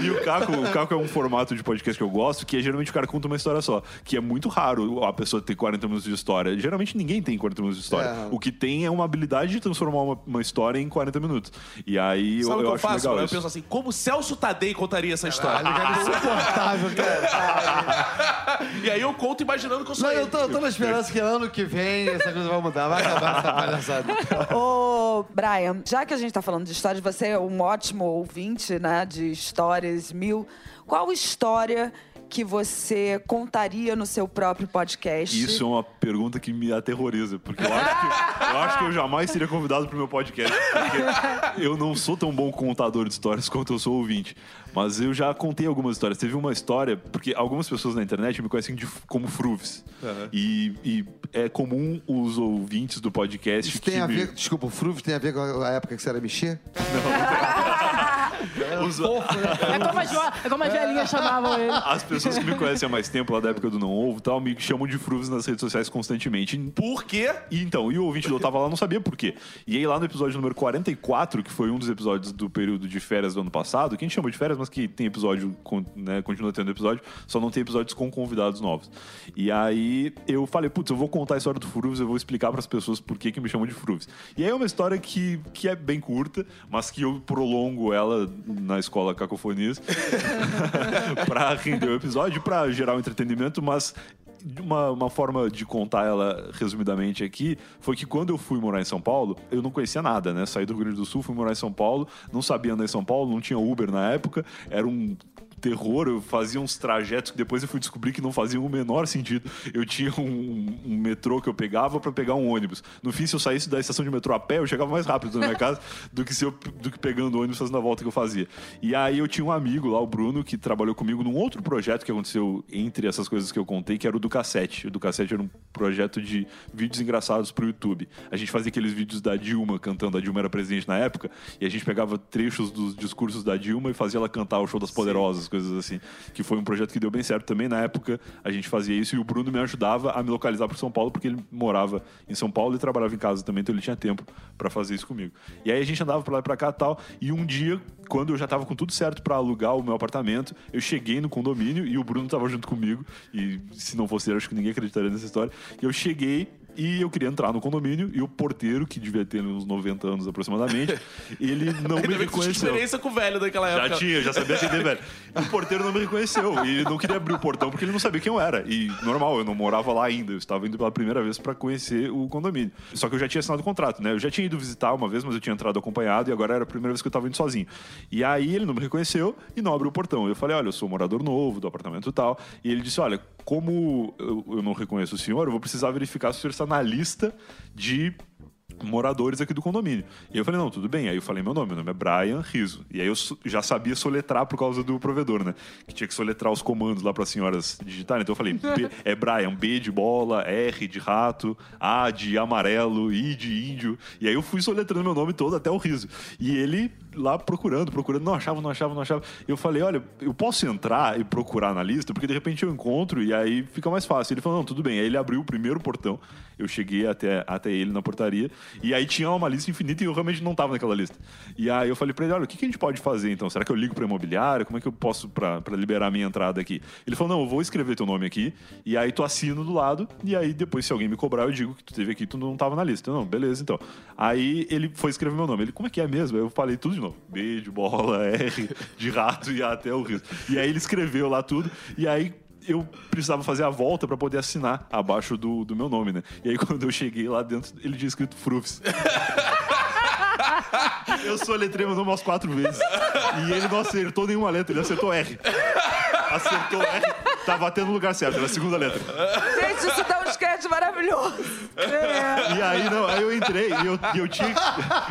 E o Caco, o Caco é um formato de podcast que eu gosto, que é geralmente o cara conta uma história só. Que é muito raro a pessoa ter 40 minutos de história. Geralmente ninguém tem 40 minutos de história. É. O que tem é uma habilidade de transformar uma, uma história em 40 minutos. E aí Sabe o eu, que eu eu acho faço? legal Eu isso. penso assim, como Celso Tadei contaria essa história? Insuportável, cara. E aí eu conto imaginando que eu sou Não, ele. eu tô, eu tô na esperança que ano que vem essa coisa vai mudar. Vai acabar palhaçada. Ô, Brian, já que a gente tá falando de histórias, você é um ótimo ouvinte, né, de histórias mil. Qual história que você contaria no seu próprio podcast? Isso é uma pergunta que me aterroriza, porque eu acho que eu, acho que eu jamais seria convidado pro meu podcast. Porque eu não sou tão bom contador de histórias quanto eu sou ouvinte. Mas eu já contei algumas histórias. Teve uma história, porque algumas pessoas na internet me conhecem de- como Fruves. E, e é comum os ouvintes do podcast Isso que tem a me- ver, desculpa, o Fruve tem a ver com a época que você era mexer? Os- É como as, é como as velhinhas chamavam ele. As pessoas que me conhecem há mais tempo, lá da época do Não Ovo e tal, me chamam de Fruves nas redes sociais constantemente. Por quê? E então, e o ouvinte do Eu Tava Lá não sabia por quê. E aí lá no episódio número 44, que foi um dos episódios do período de férias do ano passado, que a gente chama de férias, mas que tem episódio, né, continua tendo episódio, só não tem episódios com convidados novos. E aí eu falei, putz, eu vou contar a história do Fruves, eu vou explicar pras pessoas por que, que me chamam de Fruves. E aí é uma história que, que é bem curta, mas que eu prolongo ela na escola Cacofonias pra render o episódio, pra gerar um entretenimento, mas uma, uma forma de contar ela resumidamente aqui foi que quando eu fui morar em São Paulo, eu não conhecia nada, né? Saí do Rio Grande do Sul, fui morar em São Paulo, não sabia andar em São Paulo, não tinha Uber na época, era um terror, eu fazia uns trajetos que depois eu fui descobrir que não faziam o menor sentido. Eu tinha um, um metrô que eu pegava para pegar um ônibus. No fim, se eu saísse da estação de metrô a pé, eu chegava mais rápido na minha casa do que, se eu, do que pegando o ônibus fazendo a volta que eu fazia. E aí eu tinha um amigo lá, o Bruno, que trabalhou comigo num outro projeto que aconteceu entre essas coisas que eu contei, que era o do Cassete. O do Cassete era um projeto de vídeos engraçados pro YouTube. A gente fazia aqueles vídeos da Dilma cantando, a Dilma era presidente na época, e a gente pegava trechos dos discursos da Dilma e fazia ela cantar o show das poderosas, coisas assim. Que foi um projeto que deu bem certo também. Na época a gente fazia isso e o Bruno me ajudava a me localizar pro São Paulo, porque ele morava em São Paulo e trabalhava em casa também, então ele tinha tempo para fazer isso comigo. E aí a gente andava pra lá e pra cá tal. E um dia, quando eu já tava com tudo certo para alugar o meu apartamento, eu cheguei no condomínio e o Bruno tava junto comigo. E se não fosse ele, acho que ninguém acreditaria nessa história. E eu cheguei e eu queria entrar no condomínio e o porteiro, que devia ter uns 90 anos aproximadamente, ele não me tu tinha reconheceu. experiência com o velho daquela Já época. tinha, já sabia atender, velho. O porteiro não me reconheceu e ele não queria abrir o portão porque ele não sabia quem eu era. E normal, eu não morava lá ainda. Eu estava indo pela primeira vez para conhecer o condomínio. Só que eu já tinha assinado o contrato, né? Eu já tinha ido visitar uma vez, mas eu tinha entrado acompanhado e agora era a primeira vez que eu estava indo sozinho. E aí ele não me reconheceu e não abriu o portão. Eu falei, olha, eu sou morador novo do apartamento e tal. E ele disse, olha, como eu, eu não reconheço o senhor, eu vou precisar verificar se o senhor está na lista de moradores aqui do condomínio. E eu falei, não, tudo bem. Aí eu falei meu nome, meu nome é Brian Riso. E aí eu já sabia soletrar por causa do provedor, né? Que tinha que soletrar os comandos lá para as senhoras digitarem. Então eu falei, B- é Brian, B de bola, R de rato, A de amarelo, I de índio. E aí eu fui soletrando meu nome todo até o Riso. E ele lá procurando, procurando, não achava, não achava, não achava. Eu falei, olha, eu posso entrar e procurar na lista, porque de repente eu encontro e aí fica mais fácil. Ele falou, não, tudo bem. Aí ele abriu o primeiro portão, eu cheguei até, até ele na portaria, e aí tinha uma lista infinita e eu realmente não tava naquela lista. E aí eu falei pra ele, olha, o que, que a gente pode fazer então? Será que eu ligo pra imobiliária? Como é que eu posso pra liberar a minha entrada aqui? Ele falou, não, eu vou escrever teu nome aqui, e aí tu assina do lado, e aí depois se alguém me cobrar, eu digo que tu teve aqui, tu não tava na lista. Eu, Não, beleza, então. Aí ele foi escrever meu nome. Ele, como é que é mesmo? Eu falei tudo de novo. B de bola, R de rato e A até o risco. E aí ele escreveu lá tudo, e aí eu precisava fazer a volta pra poder assinar abaixo do, do meu nome, né? E aí quando eu cheguei lá dentro, ele tinha escrito Frufs. eu soletrei meu nome umas quatro vezes. E ele não acertou nenhuma letra, ele acertou R. Acertou R, tava até no lugar certo, era a segunda letra. Gente, isso dá maravilhoso. E aí, não, aí eu entrei e eu, e eu, tinha,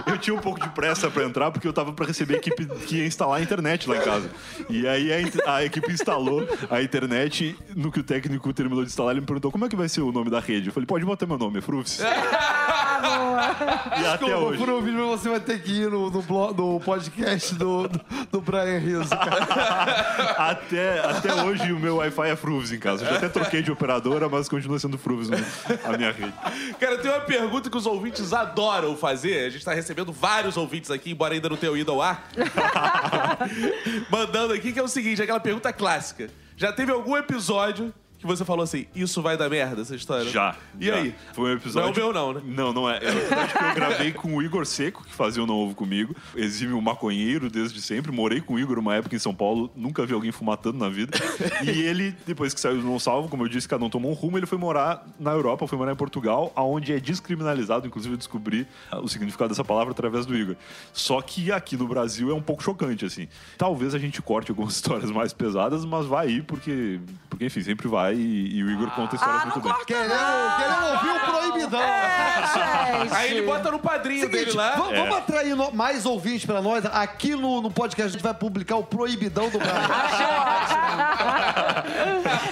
eu tinha um pouco de pressa pra entrar, porque eu tava pra receber a equipe que ia instalar a internet lá em casa. E aí a, a equipe instalou a internet, no que o técnico terminou de instalar, ele me perguntou como é que vai ser o nome da rede. Eu falei, pode botar meu nome, é Frufs. e até Desculpa, hoje. por um vídeo você vai ter que ir no, no, blog- no podcast do, do, do Brian Rizzo, cara. Até, até hoje o meu Wi-Fi é Frufs em casa. Eu já até troquei de operadora, mas continua sendo Frufs no- a minha rede. Cara, tem uma pergunta que os ouvintes adoram fazer. A gente tá recebendo vários ouvintes aqui, embora ainda não tenham ido ao ar. Mandando aqui, que é o seguinte, aquela pergunta clássica. Já teve algum episódio que você falou assim, isso vai dar merda, essa história? Já. E já. aí? Foi um episódio. Não é o meu, não, né? Não, não é. É um episódio que eu gravei com o Igor Seco, que fazia o Não Ovo comigo. Exime um maconheiro desde sempre. Morei com o Igor uma época em São Paulo. Nunca vi alguém fumar tanto na vida. E ele, depois que saiu do Não Salvo, como eu disse, cada um tomou um rumo. Ele foi morar na Europa, foi morar em Portugal, aonde é descriminalizado. Inclusive, eu descobri ah, o significado dessa palavra através do Igor. Só que aqui no Brasil é um pouco chocante, assim. Talvez a gente corte algumas histórias mais pesadas, mas vai ir, porque, porque enfim, sempre vai. E, e o Igor conta histórias Ah, não muito bem. corta Queremos, não. queremos ouvir o proibidão. É, gente. Aí ele bota no padrinho dele Seguinte, lá. vamos, vamos atrair no- mais ouvintes pra nós. Aqui no, no podcast a gente vai publicar o proibidão do Brian.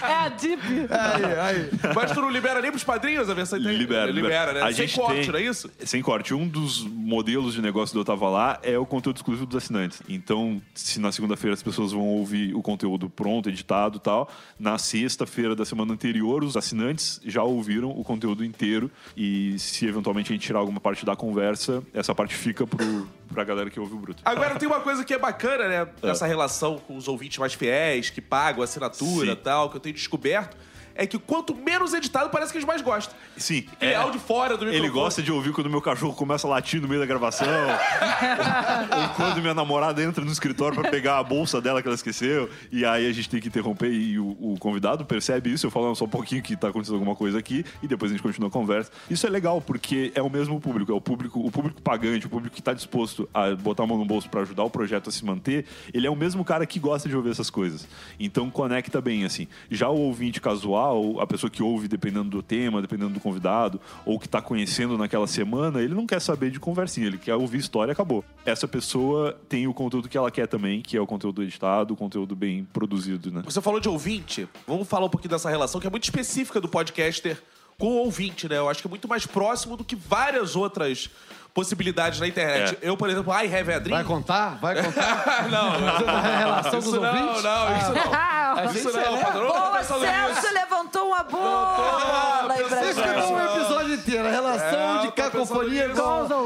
É a Deep. aí, aí. Mas tu não libera nem pros padrinhos a versão inteira? Libera, libera, né? A Sem corte, tem- não é isso? Sem corte. Um dos modelos de negócio do Eu Tava Lá é o conteúdo exclusivo dos assinantes. Então, se na segunda-feira as pessoas vão ouvir o conteúdo pronto, editado e tal, na sexta-feira da semana anterior, os assinantes já ouviram o conteúdo inteiro. E se eventualmente a gente tirar alguma parte da conversa, essa parte fica pro, pra galera que ouve o Bruto. Agora tem uma coisa que é bacana, né? Nessa relação com os ouvintes mais fiéis, que pagam a assinatura e tal, que eu tenho descoberto. É que quanto menos editado, parece que eles mais gostam. Sim. Tem áudio fora do microfone. Ele gosta de ouvir quando meu cachorro começa a latir no meio da gravação. ou quando minha namorada entra no escritório pra pegar a bolsa dela que ela esqueceu. E aí a gente tem que interromper e o, o convidado percebe isso. Eu falo "Não, só um pouquinho que tá acontecendo alguma coisa aqui. E depois a gente continua a conversa. Isso é legal, porque é o mesmo público. É o público, o público pagante, o público que tá disposto a botar a mão no bolso pra ajudar o projeto a se manter. Ele é o mesmo cara que gosta de ouvir essas coisas. Então conecta bem, assim. Já o ouvinte casual, a pessoa que ouve dependendo do tema, dependendo do convidado, ou que tá conhecendo naquela semana, ele não quer saber de conversinha, ele quer ouvir história e acabou. Essa pessoa tem o conteúdo que ela quer também, que é o conteúdo editado, o conteúdo bem produzido, né? Você falou de ouvinte. Vamos falar um pouquinho dessa relação que é muito específica do podcaster com o ouvinte, né? Eu acho que é muito mais próximo do que várias outras possibilidades na internet. É. Eu, por exemplo, I have a dream. Vai contar? Vai contar? não, a relação isso dos não, ouvintes? não, isso não. Isso não, padrão. Não Boa, pensando Celso levantou uma bola aí pra gente. é um episódio inteiro. A relação É, de eu cacofonia com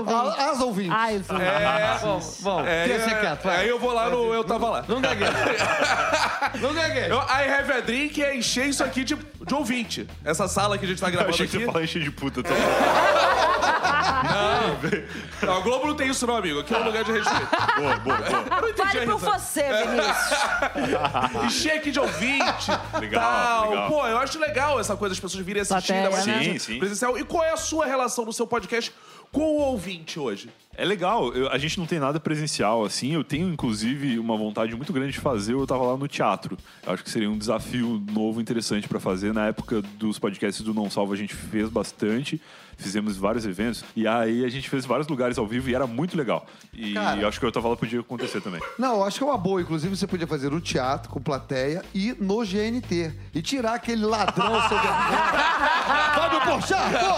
a- as ouvintes. Ah, isso. É, Bom, é, deixa quieto, vai. aí eu vou lá no Eu Tava Lá. Não gagueja. Não gagueja. Eu, I have a dream que é encher isso aqui de, de ouvinte. Essa sala que a gente tá Eu gravando achei que aqui. você falar encher de puta. Tô... Não, a Globo não tem isso não, amigo. Aqui é um lugar de respeito. boa, boa, boa. Eu não entendi Fale por você, Vinícius. Encher aqui de ouvinte. Legal, tal. legal. Pô, eu acho legal essa coisa, as pessoas virem assistir Plateia, né? Sim, sim. presencial. E qual é a sua relação no seu podcast com o ouvinte hoje? É legal, eu- a gente não tem nada presencial assim. Eu tenho, inclusive, uma vontade muito grande de fazer. Eu tava lá no teatro. Eu acho que seria um desafio novo, interessante pra fazer. Na época dos podcasts do Não Salvo, a gente fez bastante. Fizemos vários eventos. E aí a gente fez vários lugares ao vivo e era muito legal. E Cara. acho que o Eu Tava Lá podia acontecer também. Não, eu acho que é uma boa. Inclusive, você podia fazer no teatro, com plateia e no GNT. E tirar aquele ladrão sobre Fábio Porchat, pô!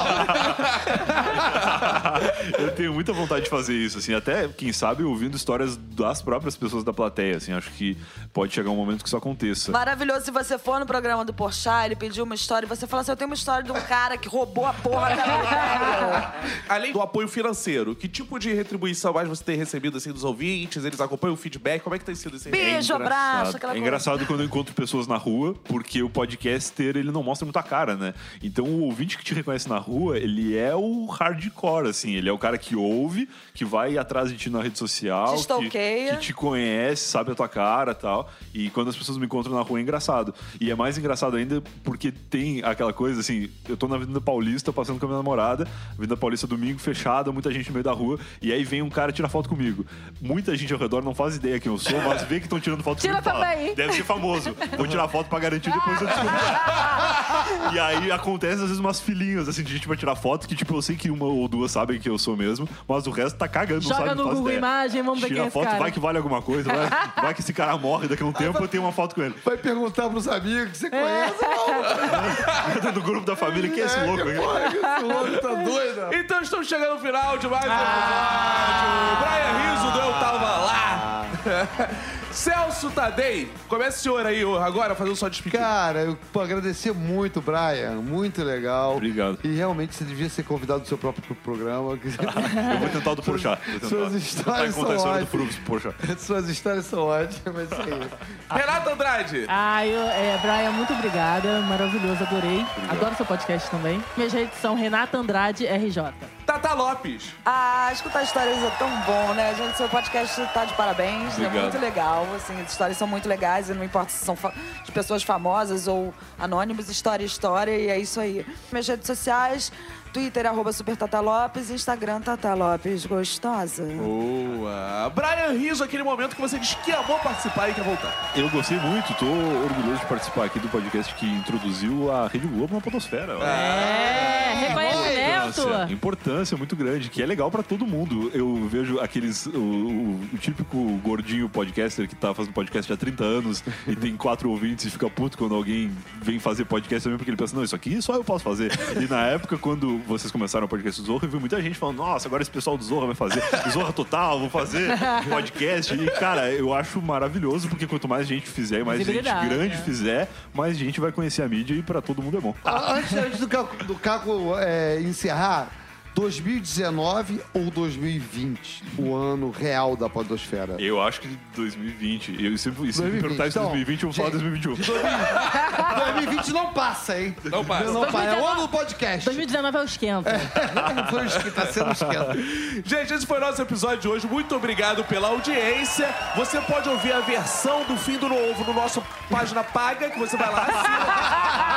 eu tenho muita vontade de fazer isso, assim, até, quem sabe, ouvindo histórias das próprias pessoas da plateia, assim, acho que pode chegar um momento que isso aconteça. Maravilhoso se você for no programa do Porchat, ele pediu uma história e você fala assim, eu tenho uma história de um cara que roubou a porra da. Além do apoio financeiro, que tipo de retribuição mais você tem recebido assim dos ouvintes? Eles acompanham o feedback? Como é que tem sido esse Beijo, abraço, aquela É coisa. engraçado quando eu encontro pessoas na rua, porque o podcaster, ele não mostra muita cara, né? Então o ouvinte que te reconhece na rua, ele é o hardcore, assim. Ele é o cara que ouve, que vai atrás de ti na rede social. Te que, stalkeia. que te conhece, sabe a tua cara e tal. E quando as pessoas me encontram na rua é engraçado. E é mais engraçado ainda porque tem aquela coisa, assim, eu tô na Avenida Paulista passando com a minha namorada, Avenida Paulista domingo fechada, muita gente no meio da rua, e aí vem um cara tirar foto comigo. Muita gente ao redor não faz ideia quem eu sou, mas vê que estão tirando foto Tira comigo e fala, também. Deve ser famoso. Vou tirar foto pra garantir depois eu descubro. E aí acontece às vezes umas filinhas assim de gente vai tirar foto que tipo eu sei que uma ou duas sabem que eu sou mesmo, mas o resto tá cagando, não Joga sabe, no não faz Google ideia. Imagem, vamos ver Tira quem é esse foto, cara. vai que vale alguma coisa, vai, vai que esse cara morre daqui a um tempo, eu tenho uma foto com ele. Vai perguntar pros amigos que você conhece. Do grupo da família, quem é esse louco aqui? Porra, que esse louco tá doido. Então estamos chegando ao final de mais um Ah. episódio. Brian Riso do Eu Tava Lá. Celso Tadei, comece o senhor aí agora fazendo sua despedida. Cara, eu pô, agradecer muito, Brian. Muito legal. Obrigado. E realmente você devia ser convidado do seu próprio programa. Eu vou tentar o do Porchat. Suas histórias tentar contar a são história do ótimas. Suas histórias são ótimas. Isso aí. Renato Andrade. Ah, eu, é, Brian, muito obrigada. Maravilhoso, adorei. Adoro seu podcast também. Minhas redes são Renata Andrade RJ. Tata Lopes. Ah, escutar histórias é tão bom, né? Gente, seu podcast tá de parabéns, é muito legal. Assim, as histórias são muito legais, e não importa se são de pessoas famosas ou anônimos, história é história, e é isso aí. Minhas redes sociais, Twitter, arroba Super Tata Lopes, Instagram, Tata Lopes, gostosa. Boa. Brian Riso, aquele momento que você disse que amou participar e quer voltar. Eu gostei muito, tô orgulhoso de participar aqui do podcast que introduziu a Rede Globo na podosfera. É, reconhecimento. Importância, importância muito grande, que é legal pra todo mundo. Eu vejo aqueles. O, o- o típico gordinho podcaster que tá fazendo podcast há 30 anos e tem quatro ouvintes e fica puto quando alguém vem fazer podcast também, porque ele pensa, não, isso aqui só eu posso fazer. E na época, quando vocês começaram o podcast do Zorra, eu vi muita gente falando, nossa, agora esse pessoal do Zorra vai fazer Zorra Total, vou fazer podcast. E, cara, eu acho maravilhoso, porque quanto mais gente fizer e mais gente grande né? fizer, mais gente vai conhecer a mídia e pra todo mundo é bom. Ah, Antes, antes do Caco, do Caco, é, encerrar, 2019 ou 2020? O ano real da podosfera. Eu acho que 2020. Eu se me 2020. perguntar se Então, 2020, eu vou falar gente, 2021. 2020 não passa, hein? Não passa. Não passa. É o ano do podcast. 2019 é o esquenta. Foi o esquenta, tá sendo esquenta. Gente, esse foi o nosso episódio de hoje. Muito obrigado pela audiência. Você pode ouvir a versão do fim do novo no nosso página paga, que você vai lá assina.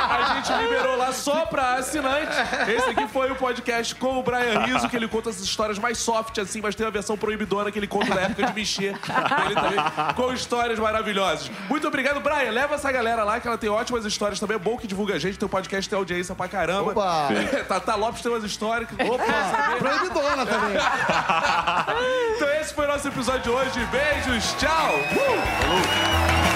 A gente liberou lá só pra assinante. Esse aqui foi o podcast com o Brian Rizzo, que ele conta as histórias mais soft, assim, mas tem a versão proibidona que ele conta da época de mexer. Também, com histórias maravilhosas. Muito obrigado, Brian. Leva essa galera lá, que ela tem ótimas histórias também. É bom que divulga a gente. Teu podcast tem audiência pra caramba. Opa! Tata Lopes tem umas histórias. que- Opa! Proibidona também. Então esse foi o nosso episódio de hoje. Beijos, tchau! Uh!